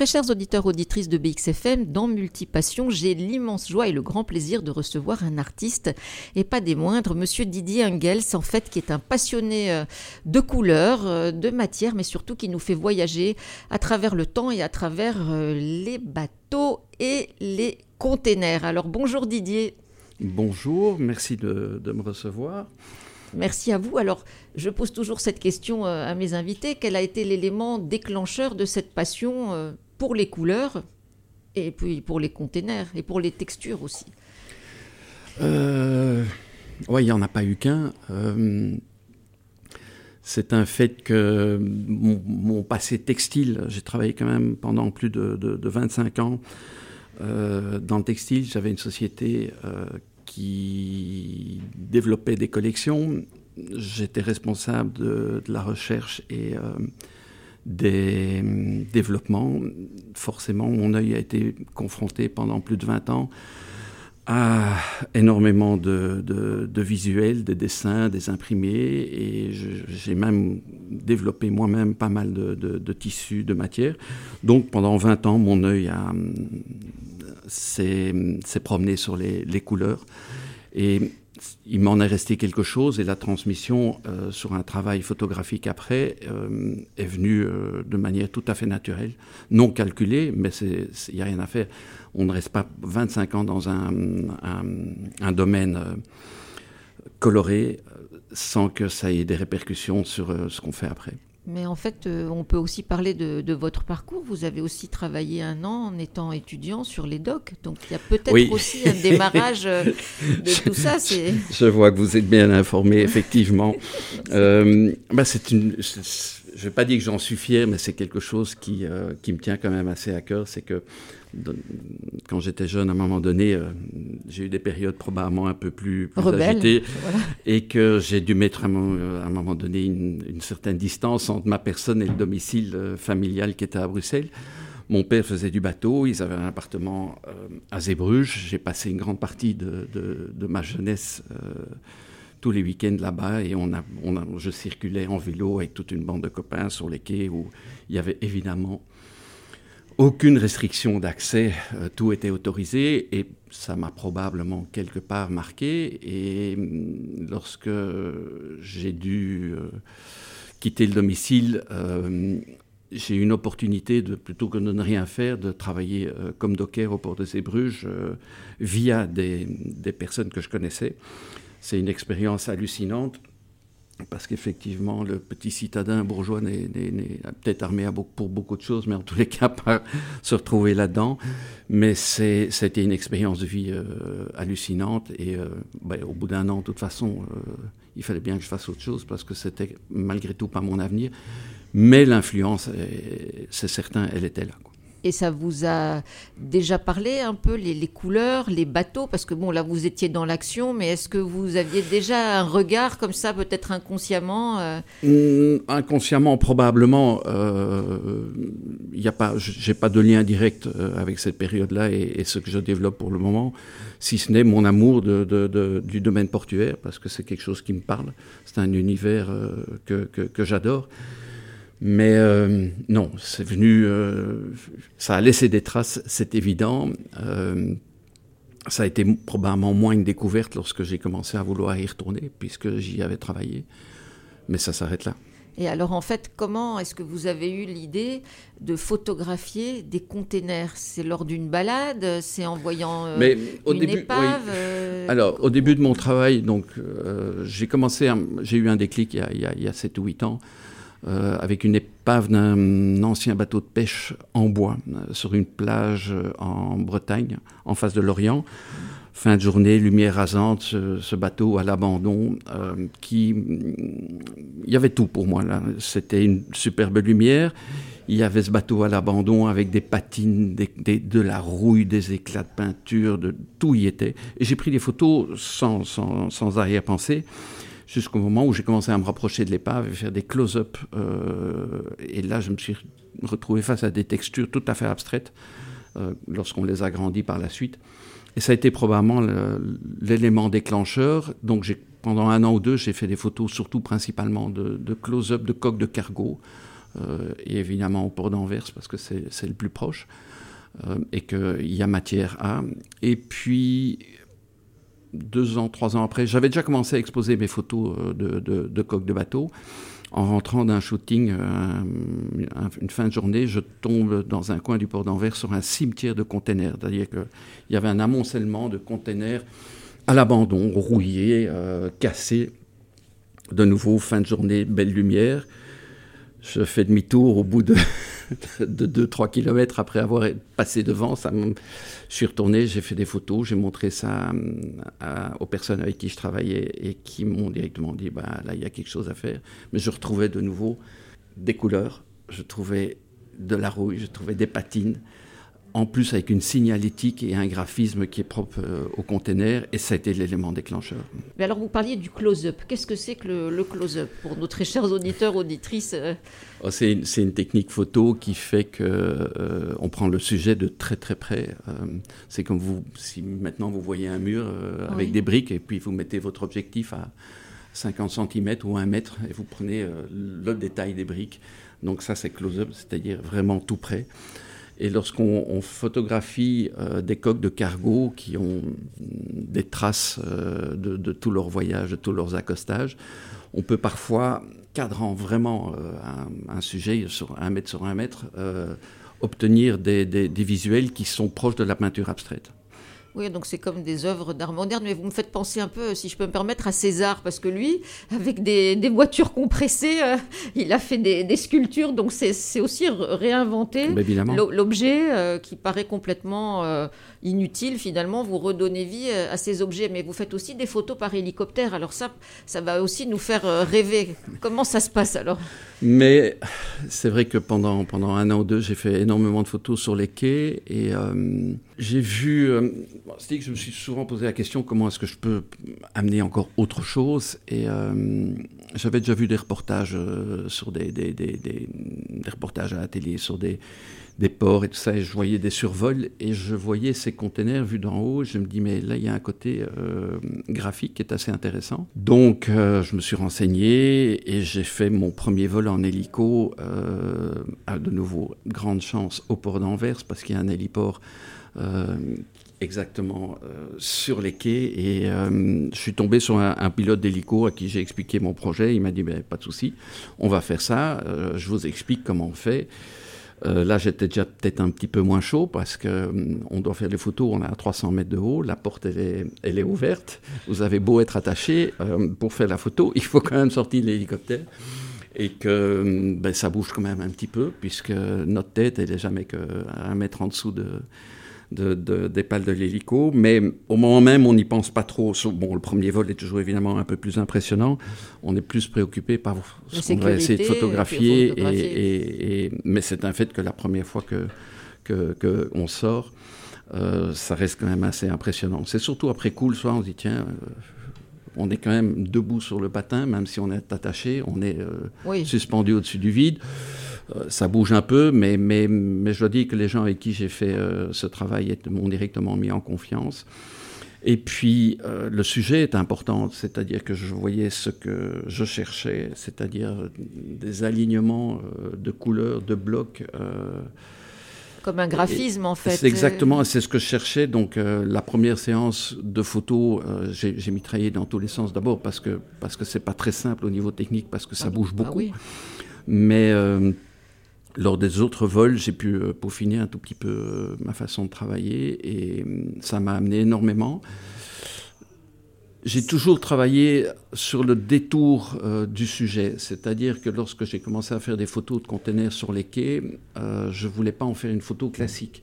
Très chers auditeurs, auditrices de BXFM, dans Multipassion, j'ai l'immense joie et le grand plaisir de recevoir un artiste, et pas des moindres, monsieur Didier Engels, en fait, qui est un passionné euh, de couleurs, euh, de matière, mais surtout qui nous fait voyager à travers le temps et à travers euh, les bateaux et les containers. Alors bonjour Didier. Bonjour, merci de, de me recevoir. Merci à vous. Alors, je pose toujours cette question à mes invités. Quel a été l'élément déclencheur de cette passion pour les couleurs et puis pour les containers et pour les textures aussi euh, Oui, il n'y en a pas eu qu'un. Euh, c'est un fait que mon, passé textile, j'ai travaillé quand même pendant plus de, de, de 25 ans dans le textile. J'avais une société qui développait des collections. J'étais responsable de, de, la recherche et euh, des développements. Forcément, mon œil a été confronté pendant plus de 20 ans à énormément de, de, visuels, des dessins, des imprimés, et j'ai même développé moi-même pas mal de, tissus, de matières. Donc pendant 20 ans, mon œil a, s'est promené sur les, les, couleurs. Et il m'en est resté quelque chose et la transmission euh, sur un travail photographique après euh, est venue euh, de manière tout à fait naturelle, non calculée, mais il n'y a rien à faire. On ne reste pas 25 ans dans un, domaine coloré sans que ça ait des répercussions sur ce qu'on fait après. Mais en fait, euh, on peut aussi parler de, de, votre parcours. Vous avez aussi travaillé un an en étant étudiant sur les docs. Donc il y a peut-être oui. aussi un démarrage euh, de tout ça. Je vois que vous êtes bien informé, effectivement. euh, bah c'est une, je ne vais pas dire que j'en suis fier, mais c'est quelque chose qui, euh, qui me tient quand même assez à cœur. C'est que quand j'étais jeune, à un moment donné, euh, j'ai eu des périodes probablement un peu plus, plus Rebelle, agitées voilà. et que j'ai dû mettre à un, à un, moment donné une, une, certaine distance entre ma personne et le domicile euh, familial qui était à Bruxelles. Mon père faisait du bateau, ils avaient un appartement euh, à Zébruges. J'ai passé une grande partie de, de, de ma jeunesse euh, tous les week-ends là-bas et on a, on a, je circulais en vélo avec toute une bande de copains sur les quais où il y avait évidemment aucune restriction d'accès, euh, tout était autorisé et ça m'a probablement quelque part marqué. Et mm, lorsque j'ai dû euh, quitter le domicile, euh, j'ai eu une opportunité de, plutôt que de ne rien faire, de travailler comme docker au port de euh, via des personnes que je connaissais. C'est une expérience hallucinante parce qu'effectivement, le petit citadin bourgeois n'est peut-être armé pour beaucoup de choses, mais en tous les cas, pas se retrouver là-dedans. Mais c'était une expérience de vie euh, hallucinante. Et euh, ben, au bout d'un an, de toute façon, euh, il fallait bien que je fasse autre chose parce que c'était malgré tout pas mon avenir. Mais l'influence, c'est certain, elle était là. Quoi. Et ça vous a déjà parlé un peu les, les, couleurs, les bateaux? Parce que bon, là, vous étiez dans l'action, mais est-ce que vous aviez déjà un regard comme ça, peut-être inconsciemment euh... mmh, Inconsciemment, probablement. Il euh, a pas, j'ai pas de lien direct euh, avec cette période-là et, ce que je développe pour le moment, si ce n'est mon amour du domaine portuaire, parce que c'est quelque chose qui me parle. C'est un univers euh, que, que j'adore. Mais euh, non, c'est venu, euh, ça a laissé des traces, c'est évident. Euh, ça a été probablement moins une découverte lorsque j'ai commencé à vouloir y retourner, puisque j'y avais travaillé. Mais ça s'arrête là. Et alors, en fait, comment est-ce que vous avez eu l'idée de photographier des containers? C'est lors d'une balade? C'est en voyant euh, Mais au une début, épave oui. euh... Alors, au début de mon travail, donc, euh, j'ai commencé, j'ai eu un déclic il y a, il y a, il y a 7 ou 8 ans, euh, avec une épave d'un ancien bateau de pêche en bois euh, sur une plage euh, en Bretagne, en face de l'Orient. Fin de journée, lumière rasante, ce, bateau à l'abandon, qui, il y avait tout pour moi là. C'était une superbe lumière. Il y avait ce bateau à l'abandon avec des patines, de la rouille, des éclats de peinture, de tout y était. Et j'ai pris des photos sans, sans arrière-pensée jusqu'au moment où j'ai commencé à me rapprocher de l'épave et faire des close-up. Euh, et là, je me suis retrouvé face à des textures tout à fait abstraites euh, lorsqu'on les a grandies par la suite. Et ça a été probablement l'élément déclencheur. Donc, pendant un an ou deux, j'ai fait des photos, surtout principalement de, close-up de coques de cargo, et évidemment au port d'Anvers parce que c'est le plus proche et qu'il y a matière à. Et puis deux ans, trois ans après, j'avais déjà commencé à exposer mes photos de, de, de coques de bateau en rentrant d'un shooting, euh, une fin de journée, je tombe dans un coin du port d'Anvers sur un cimetière de containers. C'est-à-dire qu'il y avait un amoncellement de containers à l'abandon, rouillés, euh, cassés. De nouveau, fin de journée, belle lumière. Je fais demi-tour au bout de, de 2-3 kilomètres après avoir passé devant. Ça je suis retourné, j'ai fait des photos, j'ai montré ça aux personnes avec qui je travaillais et qui m'ont directement dit bah, là, il y a quelque chose à faire. Mais je retrouvais de nouveau des couleurs, je trouvais de la rouille, je trouvais des patines en plus avec une signalétique et un graphisme qui est propre euh, au container, et ça a été l'élément déclencheur. Mais alors vous parliez du close-up. Qu'est-ce que c'est que le, close-up pour nos très chers auditeurs, auditrices euh? oh, c'est, une, technique photo qui fait que euh, on prend le sujet de très très près. c'est comme vous, si maintenant vous voyez un mur avec des briques, et puis vous mettez votre objectif à 50 cm ou 1 mètre, et vous prenez le détail des briques. Donc ça c'est close-up, c'est-à-dire vraiment tout près. Et lorsqu'on photographie euh, des coques de cargo qui ont des traces euh, de, tout leur voyage, de tous leurs accostages, on peut parfois, cadrant vraiment euh, un, sujet sur un mètre sur un mètre, obtenir des visuels qui sont proches de la peinture abstraite. Oui, donc c'est comme des œuvres d'art moderne, mais vous me faites penser un peu, si je peux me permettre, à César, parce que lui, avec des, voitures compressées, euh, il a fait des, sculptures, donc c'est aussi réinventer l'objet euh, qui paraît complètement euh, inutile, finalement, vous redonnez vie à ces objets, mais vous faites aussi des photos par hélicoptère, alors ça, ça va aussi nous faire rêver. Comment ça se passe alors? Mais c'est vrai que pendant, pendant un an ou deux, j'ai fait énormément de photos sur les quais, et j'ai vu c'est que je me suis souvent posé la question comment est-ce que je peux amener encore autre chose et euh, j'avais déjà vu des reportages euh, sur des, des, des, des, reportages à la télé sur des, des ports et tout ça et je voyais des survols et je voyais ces containers vus d'en haut je me dis mais là il y a un côté euh, graphique qui est assez intéressant donc je me suis renseigné et j'ai fait mon premier vol en hélico à de nouveau grande chance au port d'Anvers parce qu'il y a un héliport exactement euh, sur les quais et euh, je suis tombé sur un, pilote d'hélico à qui j'ai expliqué mon projet. Il m'a dit ben, pas de souci, on va faire ça. Euh, je vous explique comment on fait. Là, j'étais déjà peut-être un petit peu moins chaud parce que on doit faire les photos. On est à 300 mètres de haut, la porte elle est, ouverte. Vous avez beau être attaché pour faire la photo, il faut quand même sortir l'hélicoptère et que ben, ça bouge quand même un petit peu puisque notre tête elle est jamais qu'un mètre en dessous de de, des pales de l'hélico, mais au moment même, on n'y pense pas trop. Bon, le premier vol est toujours évidemment un peu plus impressionnant. On est plus préoccupé par ce qu'on va essayer de photographier. Et, mais c'est un fait que la première fois que qu'on sort, euh, ça reste quand même assez impressionnant. C'est surtout après coup le soir, on se dit tiens, euh, on est quand même debout sur le patin, même si on est attaché, on est euh, suspendu au-dessus du vide. Euh, ça bouge un peu, mais, mais, mais je dois dire que les gens avec qui j'ai fait euh, ce travail m'ont directement mis en confiance. Et puis, euh, le sujet est important, c'est-à-dire que je voyais ce que je cherchais, c'est-à-dire des alignements de couleurs, de blocs. Comme un graphisme, en fait. C'est exactement, c'est ce que je cherchais. Donc, la première séance de photos, j'ai mitraillé dans tous les sens. D'abord parce que parce que c'est pas très simple au niveau technique, parce que ça ah, bouge beaucoup. Ah oui. Mais lors des autres vols, j'ai pu euh, peaufiner un tout petit peu euh, ma façon de travailler et hum, ça m'a amené énormément. J'ai toujours travaillé sur le détour euh, du sujet, c'est-à-dire que lorsque j'ai commencé à faire des photos de conteneurs sur les quais, je ne voulais pas en faire une photo classique.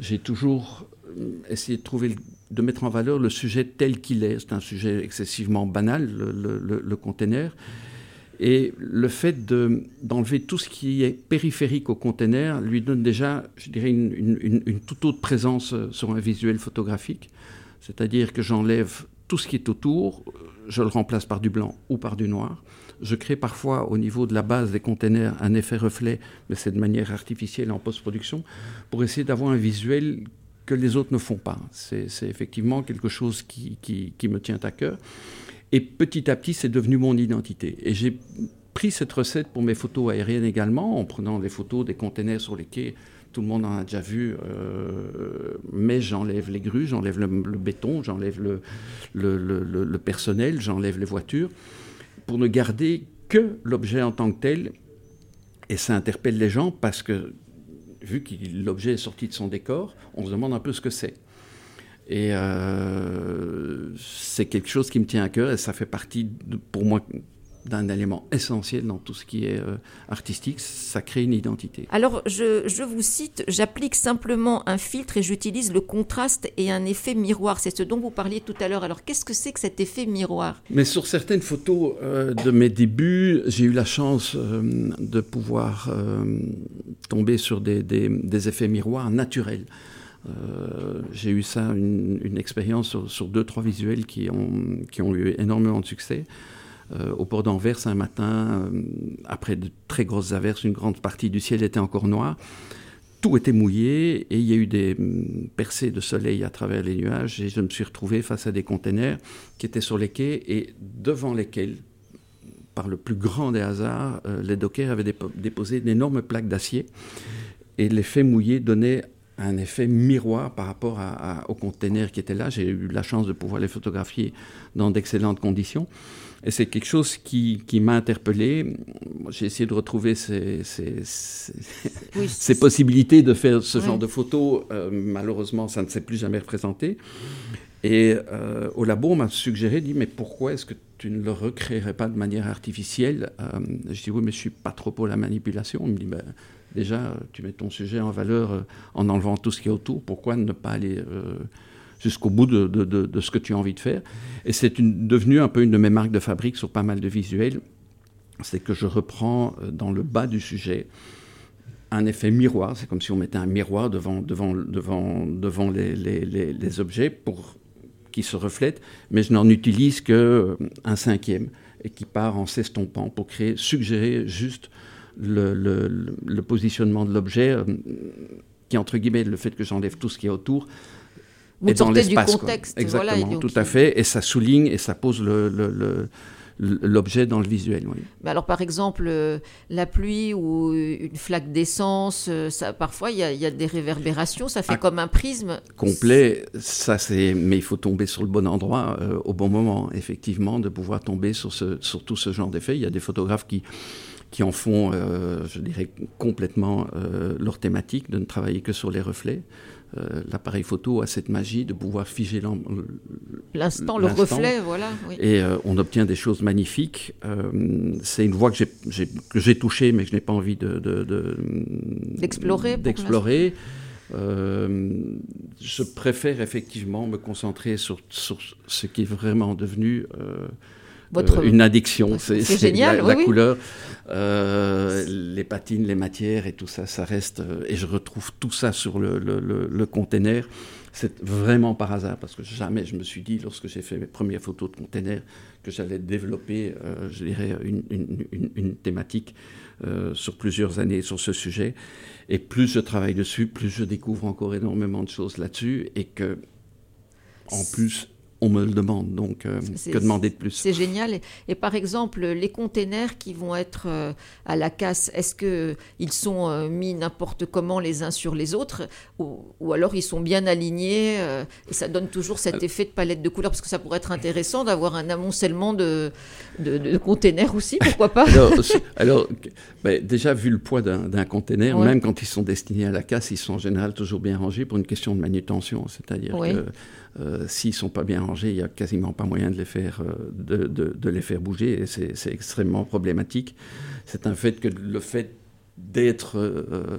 J'ai toujours hum, essayé de trouver, de mettre en valeur le sujet tel qu'il est. C'est un sujet excessivement banal, le, le, le conteneur. Et le fait d'enlever tout ce qui est périphérique au conteneur lui donne déjà, je dirais, une, toute autre présence euh, sur un visuel photographique. C'est-à-dire que j'enlève tout ce qui est autour, je le remplace par du blanc ou par du noir. Je crée parfois au niveau de la base des conteneurs un effet reflet, mais c'est de manière artificielle en post-production, pour essayer d'avoir un visuel que les autres ne font pas. C'est effectivement quelque chose qui me tient à cœur. Et petit à petit, c'est devenu mon identité. Et j'ai pris cette recette pour mes photos aériennes également, en prenant des photos des containers sur les quais. Tout le monde en a déjà vu, euh, mais j'enlève les grues, j'enlève le, béton, j'enlève le, le, personnel, j'enlève les voitures, pour ne garder que l'objet en tant que tel. Et ça interpelle les gens parce que, vu que l'objet est sorti de son décor, on se demande un peu ce que c'est. Et euh, c'est quelque chose qui me tient à cœur et ça fait partie, pour moi, d'un élément essentiel dans tout ce qui est euh, artistique, ça crée une identité. Alors, je, je vous cite, j'applique simplement un filtre et j'utilise le contraste et un effet miroir. C'est ce dont vous parliez tout à l'heure. Alors, qu'est-ce que c'est que cet effet miroir? Mais sur certaines photos euh, de mes débuts, j'ai eu la chance de pouvoir tomber sur des, des, des effets miroirs naturels. Euh, j'ai eu ça, une, expérience sur, deux, trois visuels qui ont, qui ont eu énormément de succès. Euh, au port d'Anvers, un matin, euh, après de très grosses averses, une grande partie du ciel était encore noir. Tout était mouillé et il y a eu des mm, percées de soleil à travers les nuages et je me suis retrouvé face à des containers qui étaient sur les quais et devant lesquels, par le plus grand des hasards, les dockers avaient déposé d'énormes plaques d'acier et l'effet mouillé donnait un effet miroir par rapport aux containers qui étaient là. J'ai eu la chance de pouvoir les photographier dans d'excellentes conditions. Et c'est quelque chose qui, m'a interpellé. J'ai essayé de retrouver ces, possibilités de faire ce genre de photos. Euh, malheureusement, ça ne s'est plus jamais représenté. Et euh, au labo, on m'a suggéré, dit, mais pourquoi est-ce que tu ne le recréerais pas de manière artificielle? Euh, Je dis, oui, mais je suis pas trop pour la manipulation. On me dit, ben, déjà, tu mets ton sujet en valeur euh, en enlevant tout ce qui est autour. Pourquoi ne pas aller euh, jusqu'au bout de, ce que tu as envie de faire? Et c'est devenu un peu une de mes marques de fabrique sur pas mal de visuels. C'est que je reprends euh, dans le bas du sujet un effet miroir. C'est comme si on mettait un miroir devant, les, objets pour qui se reflètent, mais je n'en utilise qu'un cinquième et qui part en s'estompant pour créer, suggérer juste le, positionnement de l'objet, euh, qui entre guillemets le fait que j'enlève tout ce qui est autour, Vous est dans l'espace. Exactement, tout à fait, et ça souligne et ça pose le, l'objet dans le visuel. Mais alors, par exemple, euh, la pluie ou une flaque d'essence, euh, ça, parfois il y, a des réverbérations, ça fait ah, comme un prisme. Complet, ça c'est. Mais il faut tomber sur le bon endroit au bon moment, effectivement, de pouvoir tomber sur, ce, sur tout ce genre d'effet. Il y a des photographes qui qui en font, euh, je dirais, complètement euh, leur thématique, de ne travailler que sur les reflets. Euh, l'appareil photo a cette magie de pouvoir figer l'instant, le reflet, voilà. Et on obtient des choses magnifiques. c'est une voie que j'ai touchée, mais que je n'ai pas envie de, d'explorer. je préfère effectivement me concentrer sur, sur ce qui est vraiment devenu euh, une addiction. C'est génial, la, couleur, euh, les patines, les matières et tout ça, ça reste. Euh, et je retrouve tout ça sur le, le, container. C'est vraiment par hasard, parce que jamais je me suis dit, lorsque j'ai fait mes premières photos de container, que j'allais développer, je dirais, une, une, thématique sur plusieurs années sur ce sujet. Et plus je travaille dessus, plus je découvre encore énormément de choses là-dessus, et que, en plus, on me le demande. Donc, euh, que demander de plus? C'est génial. Et, par exemple, les containers qui vont être euh, à la casse, est-ce qu'ils sont euh, mis n'importe comment les uns sur les autres ou, alors ils sont bien alignés et ça donne toujours cet effet de palette de couleurs Parce que ça pourrait être intéressant d'avoir un amoncellement de, de, containers aussi, pourquoi pas? Alors, ben, déjà, vu le poids d'un container, même quand ils sont destinés à la casse, ils sont en général toujours bien rangés pour une question de manutention. C'est-à-dire que euh, s'ils sont pas bien rangés, il n'y a quasiment pas moyen de les faire, euh, de, les faire bouger et c'est extrêmement problématique. C'est un fait que le fait d'être, euh,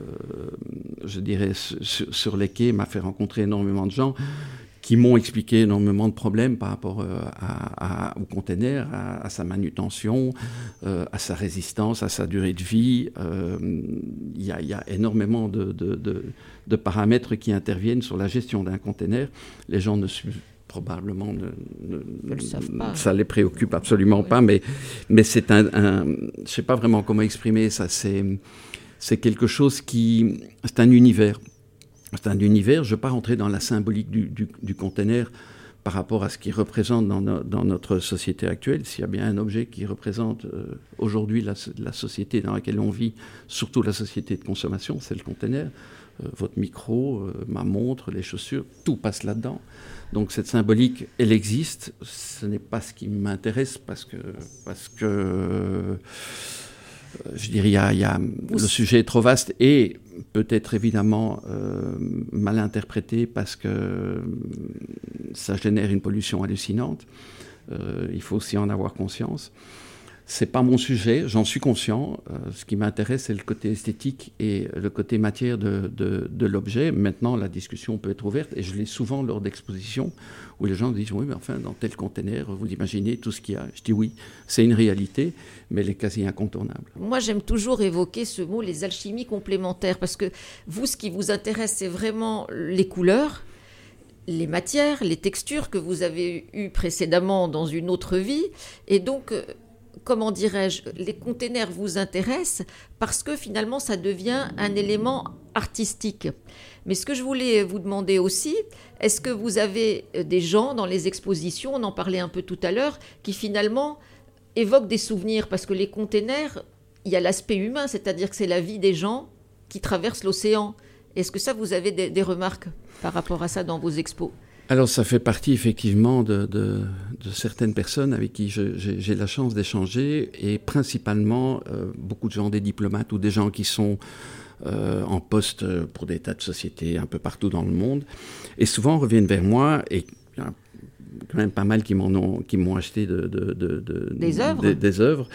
je dirais, sur les quais m'a fait rencontrer énormément de gens qui m'ont expliqué énormément de problèmes par rapport euh, à, au conteneur, à, sa manutention, euh, à sa résistance, à sa durée de vie. Euh, il y, y, a énormément de, de, de, paramètres qui interviennent sur la gestion d'un conteneur. Les gens ne suivent probablement ne, ne, ça les préoccupe absolument pas, mais, mais c'est un, un, je sais pas vraiment comment exprimer ça, c'est quelque chose qui, c'est un univers. C'est un univers, je ne vais pas rentrer dans la symbolique du, du, conteneur par rapport à ce qu'il représente dans, notre société actuelle. S'il y a bien un objet qui représente euh, aujourd'hui la, société dans laquelle on vit, surtout la société de consommation, c'est le conteneur. Euh, votre micro, euh, ma montre, les chaussures, tout passe là-dedans. Donc cette symbolique, elle existe. Ce n'est pas ce qui m'intéresse parce que, parce que je dirais, il y a, le sujet est trop vaste et peut-être évidemment euh, mal interprété parce que ça génère une pollution hallucinante. Euh, il faut aussi en avoir conscience. C'est pas mon sujet, j'en suis conscient. Euh, ce qui m'intéresse, c'est le côté esthétique et le côté matière de, de, l'objet. Maintenant, la discussion peut être ouverte et je l'ai souvent lors d'expositions où les gens disent Oui, mais enfin, dans tel conteneur, vous imaginez tout ce qu'il y a. Je dis Oui, c'est une réalité, mais elle est quasi incontournable. Moi, j'aime toujours évoquer ce mot, les alchimies complémentaires, parce que vous, ce qui vous intéresse, c'est vraiment les couleurs les matières, les textures que vous avez eues précédemment dans une autre vie. Et donc, euh, comment dirais-je, les containers vous intéressent parce que finalement ça devient un élément artistique. Mais ce que je voulais vous demander aussi, est-ce que vous avez euh, des gens dans les expositions, on en parlait un peu tout à l'heure, qui finalement évoquent des souvenirs? Parce que les containers, il y a l'aspect humain, c'est-à-dire que c'est la vie des gens qui traversent l'océan. Est-ce que ça, vous avez des remarques par rapport à ça dans vos expos? Alors ça fait partie effectivement de, certaines personnes avec qui j'ai la chance d'échanger et principalement euh, beaucoup de gens, des diplomates ou des gens qui sont euh, en poste pour des tas de sociétés un peu partout dans le monde et souvent reviennent vers moi et quand même pas mal qui m'ont acheté de, des œuvres. Des, œuvres.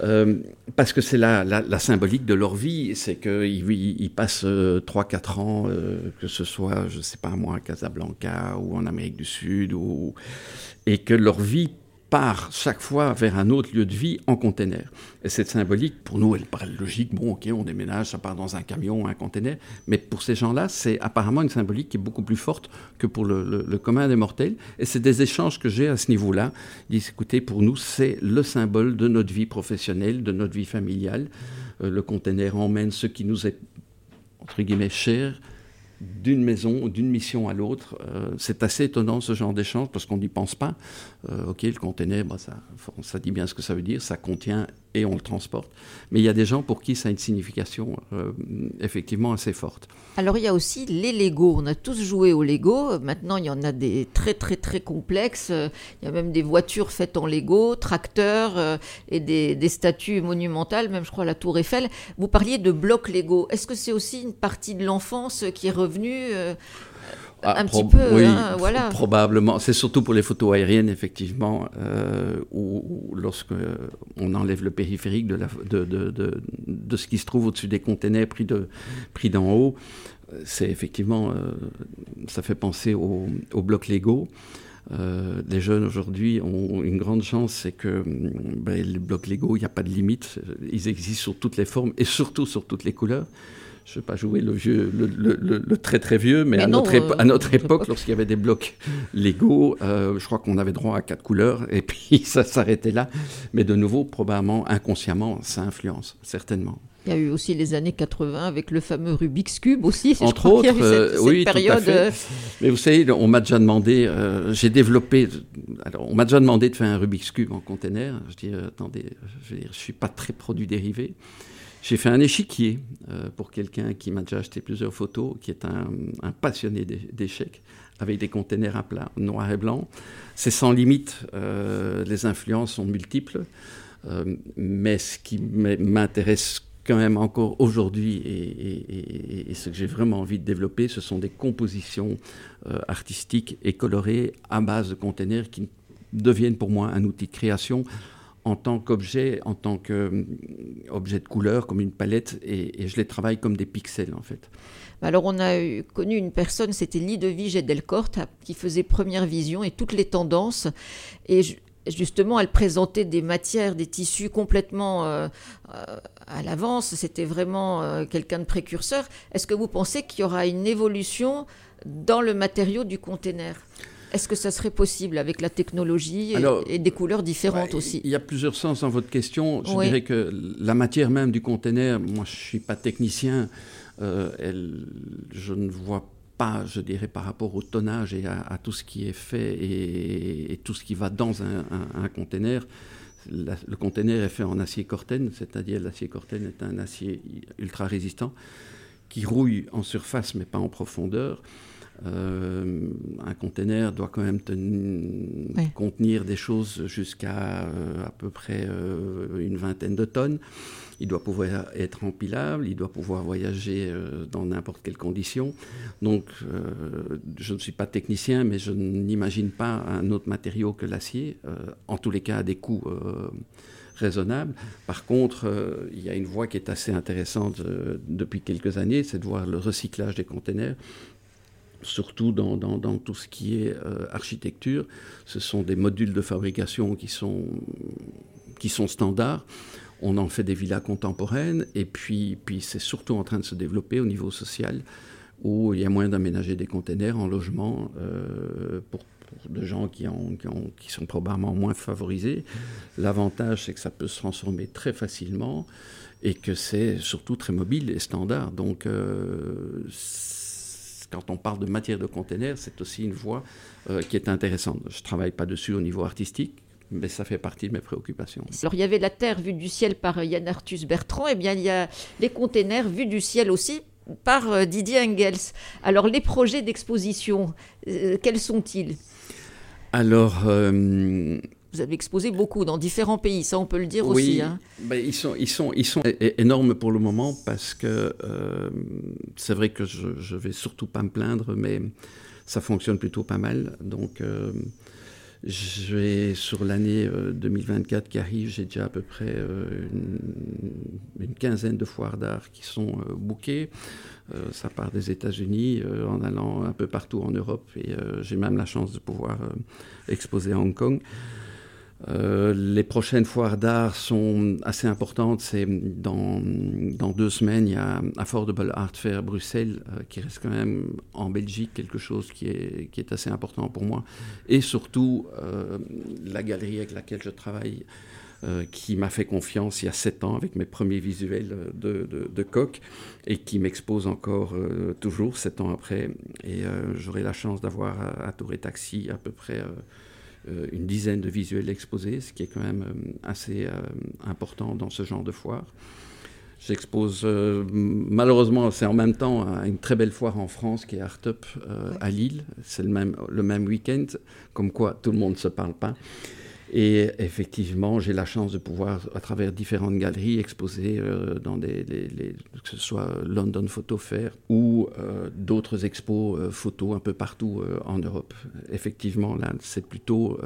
Euh, parce que c'est la, la, symbolique de leur vie, c'est qu'ils ils passent 3-4 euh, ans, euh, que ce soit, je sais pas moi, à Casablanca ou en Amérique du Sud, et que leur vie part chaque fois vers un autre lieu de vie en conteneur. Et cette symbolique, pour nous, elle paraît logique. Bon, ok, on déménage, ça part dans un camion, un conteneur. Mais pour ces gens-là, c'est apparemment une symbolique qui est beaucoup plus forte que pour le, commun des mortels. Et c'est des échanges que j'ai à ce niveau-là. Ils disent, écoutez, pour nous, c'est le symbole de notre vie professionnelle, de notre vie familiale. Euh, le conteneur emmène ce qui nous est, entre guillemets, cher, d'une maison, d'une mission à l'autre. Euh, c'est assez étonnant ce genre d'échange parce qu'on n'y pense pas. Euh, ok, le conteneur, bah, ça, ça dit bien ce que ça veut dire, ça contient et on le transporte. Mais il y a des gens pour qui ça a une signification euh, effectivement assez forte. Alors il y a aussi les Lego. On a tous joué aux Lego. Maintenant il y en a des très très très complexes. Il y a même des voitures faites en Lego, tracteurs euh, et des, statues monumentales, même je crois la Tour Eiffel. Vous parliez de blocs Lego. Est-ce que c'est aussi une partie de l'enfance qui est revenue euh, ah, un petit peu, oui, hein, voilà. Probablement. C'est surtout pour les photos aériennes, effectivement, euh, où, lorsque on enlève le périphérique de, la, de, de, de, ce qui se trouve au-dessus des containers pris d'en pris haut, c'est effectivement, euh, ça fait penser au, au bloc Lego. Euh, les jeunes aujourd'hui ont une grande chance, c'est que ben, les blocs Lego, il n'y a pas de limite. Ils existent sur toutes les formes et surtout sur toutes les couleurs je ne vais pas jouer le, vieux, le, très très vieux, mais, à, notre euh, à, notre époque, lorsqu'il y avait des blocs Lego, euh, je crois qu'on avait droit à quatre couleurs, et puis ça s'arrêtait là. Mais de nouveau, probablement, inconsciemment, ça influence, certainement. Il y a eu aussi les années 80 avec le fameux Rubik's Cube aussi. Entre autres, euh, oui, tout à fait. Mais vous savez, on m'a déjà demandé, j'ai développé, alors on m'a déjà demandé de faire un Rubik's Cube en container. Je dis, attendez, je ne suis pas très produit dérivé. J'ai fait un échiquier euh, pour quelqu'un qui m'a déjà acheté plusieurs photos, qui est un, passionné d'échecs, avec des containers à plat, noir et blanc. C'est sans limite, euh, les influences sont multiples, euh, mais ce qui m'intéresse quand même encore aujourd'hui et, et, ce que j'ai vraiment envie de développer, ce sont des compositions artistiques et colorées à base de containers qui deviennent pour moi un outil de création en tant qu'objet, en tant qu'objet de couleur, comme une palette, et, je les travaille comme des pixels en fait. Alors on a connu une personne, c'était Lidovige Delcourt, qui faisait première vision et toutes les tendances. Et justement, elle présentait des matières, des tissus complètement euh, euh, à l'avance. C'était vraiment euh, quelqu'un de précurseur. Est-ce que vous pensez qu'il y aura une évolution dans le matériau du container? Est-ce que ça serait possible avec la technologie et, des couleurs différentes aussi Il y a plusieurs sens dans votre question. Je dirais que la matière même du conteneur, moi je ne suis pas technicien, euh, elle, je ne vois pas, je dirais, par rapport au tonnage et à, tout ce qui est fait et, tout ce qui va dans un, conteneur. le conteneur est fait en acier Corten, c'est-à-dire l'acier Corten est un acier ultra résistant qui rouille en surface mais pas en profondeur. Euh, un conteneur doit quand même contenir des choses jusqu'à euh, à peu près euh, une vingtaine de tonnes. Il doit pouvoir être empilable, il doit pouvoir voyager dans n'importe quelle condition. Donc, je ne suis pas technicien, mais je n'imagine pas un autre matériau que l'acier, en tous les cas à des coûts raisonnables. Par contre, il y a une voie qui est assez intéressante depuis quelques années, c'est de voir le recyclage des conteneurs surtout dans, tout ce qui est euh, architecture. Ce sont des modules de fabrication qui sont, qui sont standards. On en fait des villas contemporaines et puis, puis c'est surtout en train de se développer au niveau social où il y a moyen d'aménager des containers en logement euh, pour, de gens qui, ont, qui, sont probablement moins favorisés. L'avantage, c'est que ça peut se transformer très facilement et que c'est surtout très mobile et standard. Donc, euh, quand on parle de matière de conteneur, c'est aussi une voie euh, qui est intéressante. Je ne travaille pas dessus au niveau artistique, mais ça fait partie de mes préoccupations. Alors il y avait la Terre vue du ciel par Yann Arthus Bertrand, et eh bien il y a les containers vus du ciel aussi par euh, Didier Engels. Alors les projets d'exposition, euh, quels sont-ils? Alors vous avez exposé beaucoup dans différents pays, ça on peut le dire aussi. Hein. Ben, ils, sont, ils, sont, ils sont énormes pour le moment parce que euh, c'est vrai que je ne vais surtout pas me plaindre, mais ça fonctionne plutôt pas mal. Donc euh, j'ai sur l'année 2024 euh, qui arrive, j'ai déjà à peu près une, quinzaine de foires d'art qui sont bookées. ça part des États-Unis en allant un peu partout en Europe et j'ai même la chance de pouvoir exposer à Hong Kong. Euh, les prochaines foires d'art sont assez importantes. C'est dans, deux semaines, il y a Affordable Art Fair Bruxelles, euh, qui reste quand même en Belgique quelque chose qui est, assez important pour moi. Et surtout, euh, la galerie avec laquelle je travaille, qui m'a fait confiance il y a sept ans avec mes premiers visuels de, de, coq et qui m'expose encore toujours sept ans après. Et j'aurai la chance d'avoir à, à Tour et Taxi à peu près une dizaine de visuels exposés, ce qui est quand même euh, assez euh, important dans ce genre de foire. J'expose, malheureusement, c'est en même temps à une très belle foire en France qui est Art Up à Lille. C'est le même, le même week-end, comme quoi tout le monde ne se parle pas. Et effectivement, j'ai la chance de pouvoir, à travers différentes galeries, exposer euh, dans des, que ce soit London Photo Fair ou euh, d'autres expos euh, photos un peu partout en Europe. Effectivement, là, c'est plutôt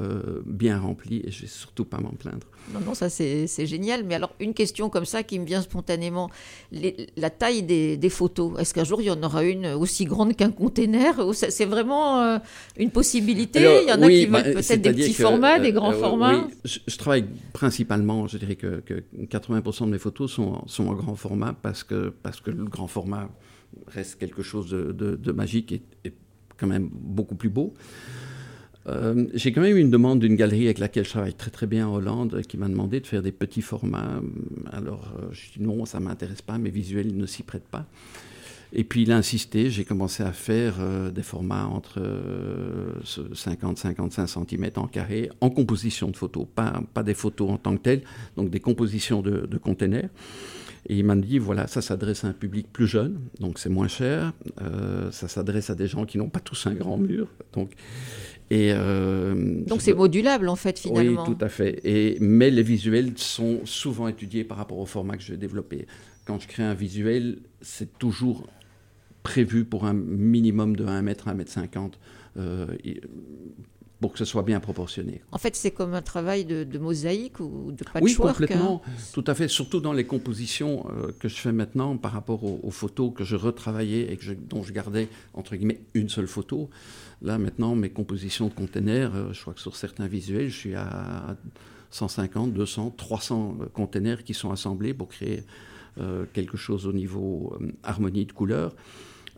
bien rempli et je vais surtout pas m'en plaindre. Non, non, ça c'est génial. Mais alors, une question comme ça qui me vient spontanément la taille des, des photos. Est-ce qu'un jour il y en aura une aussi grande qu'un conteneur C'est vraiment une possibilité? Il y en a qui veulent bah, peut-être des petits formats, des grands formats oui, je, travaille principalement, je dirais que, 80% de mes photos sont, en grand format parce que, parce que le grand format reste quelque chose de, magique et, quand même beaucoup plus beau. Euh, j'ai quand même eu une demande d'une galerie avec laquelle je travaille très très bien en Hollande qui m'a demandé de faire des petits formats. Alors euh, je dis non, ça ne m'intéresse pas, mes visuels ne s'y prêtent pas. Et puis il a insisté, j'ai commencé à faire euh, des formats entre 50-55 euh, cm en carré, en composition de photos, pas, pas des photos en tant que telles, donc des compositions de, de containers. Et il m'a dit, voilà, ça s'adresse à un public plus jeune, donc c'est moins cher. Euh, ça s'adresse à des gens qui n'ont pas tous un grand mur. Donc, et donc c'est modulable en fait finalement. Oui, tout à fait. Et, mais les visuels sont souvent étudiés par rapport au format que je vais développer. Quand je crée un visuel, c'est toujours prévu pour un minimum de 1 mètre, 1 mètre 50 euh, pour que ce soit bien proportionné. En fait, c'est comme un travail de, mosaïque ou de patchwork Oui, complètement, hein. tout à fait, surtout dans les compositions euh, que je fais maintenant par rapport aux, photos que je retravaillais et que dont je gardais, entre guillemets, une seule photo. Là, maintenant, mes compositions de containers, euh, je crois que sur certains visuels, je suis à 150, 200, 300 containers qui sont assemblés pour créer quelque chose au niveau harmonie de couleurs.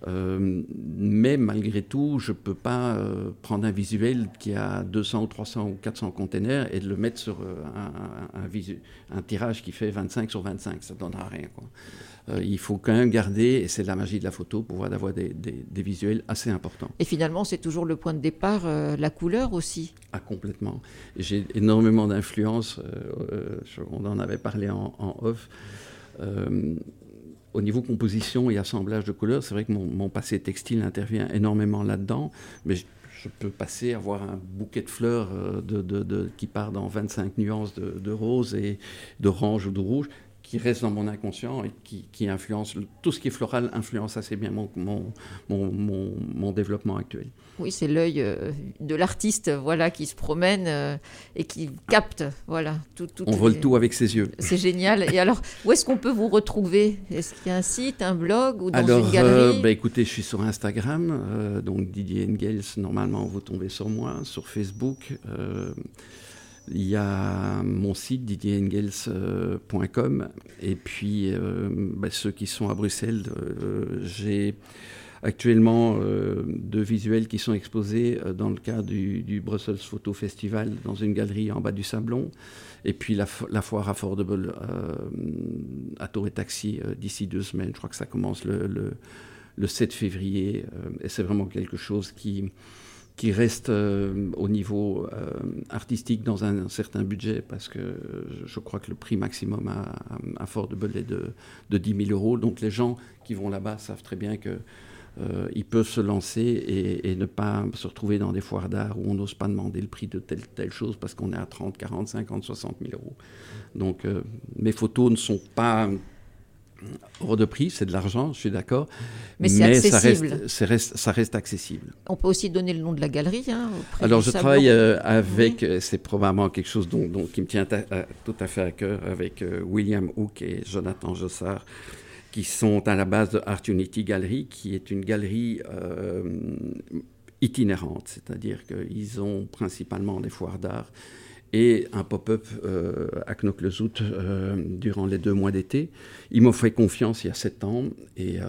Euh, mais malgré tout, je ne peux pas euh, prendre un visuel qui a 200 ou 300 ou 400 containers et de le mettre sur euh, un, un, tirage qui fait 25 sur 25. Ça ne donnera rien. Quoi. il faut quand même garder, et c'est la magie de la photo, pouvoir avoir des, des, visuels assez importants. Et finalement, c'est toujours le point de départ, la couleur aussi Ah, complètement. J'ai énormément d'influence. on en avait parlé en, en off au niveau composition et assemblage de couleurs, c'est vrai que mon, passé textile intervient énormément là-dedans, mais je, peux passer à avoir un bouquet de fleurs euh, qui part dans 25 nuances de, rose et d'orange ou de rouge qui reste dans mon inconscient et qui, influence, tout ce qui est floral influence assez bien mon, mon, mon, mon développement actuel. Oui, c'est l'œil euh, de l'artiste voilà, qui se promène euh, et qui capte. Voilà, tout, On vole tout avec ses yeux. C'est génial. Et alors, où est-ce qu'on peut vous retrouver? Est-ce qu'il y a un site, un blog ou dans alors, une galerie? euh, bah, Écoutez, je suis sur Instagram, donc Didier Engels, normalement vous tombez sur moi, sur Facebook. Il y a mon site didierengels.com et puis euh, bah, ceux qui sont à Bruxelles, euh, j'ai actuellement euh, deux visuels qui sont exposés dans le cadre du, Brussels Photo Festival dans une galerie en bas du Sablon et puis la, foire affordable à Tour et Taxi d'ici deux semaines. Je crois que ça commence le 7 février et c'est vraiment quelque chose qui qui reste euh, au niveau euh, artistique dans un, certain budget, parce que je crois que le prix maximum à, à Fordable est de, de 10 000 euros. Donc les gens qui vont là-bas savent très bien que euh, ils peuvent se lancer et, ne pas se retrouver dans des foires d'art où on n'ose pas demander le prix de telle telle chose parce qu'on est à 30, 40, 50, 60 000 euros. Donc mes photos ne sont pas hors de prix, c'est de l'argent, je suis d'accord. Mais, ça, reste, ça reste accessible. On peut aussi donner le nom de la galerie. Hein, Alors, je travaille euh, avec, euh, c'est probablement quelque chose dont, qui me tient tout à fait à cœur, avec euh, William Hook et Jonathan Jossard, qui sont à la base de Art Unity Gallery, qui est une galerie itinérante, c'est-à-dire qu'ils ont principalement des foires d'art et un pop-up euh, à Knoklezout euh, durant les deux mois d'été. Ils m'ont fait confiance il y a sept ans et euh,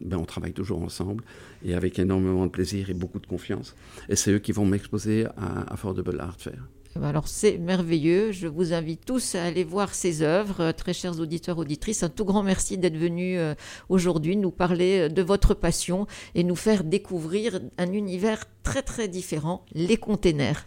ben, on travaille toujours ensemble et avec énormément de plaisir et beaucoup de confiance. Et c'est eux qui vont m'exposer à Affordable Art Fair. Ben, alors c'est merveilleux. Je vous invite tous à aller voir ces œuvres. Très chers auditeurs, auditrices, un tout grand merci d'être venus aujourd'hui nous parler de votre passion et nous faire découvrir un univers très très différent, les containers.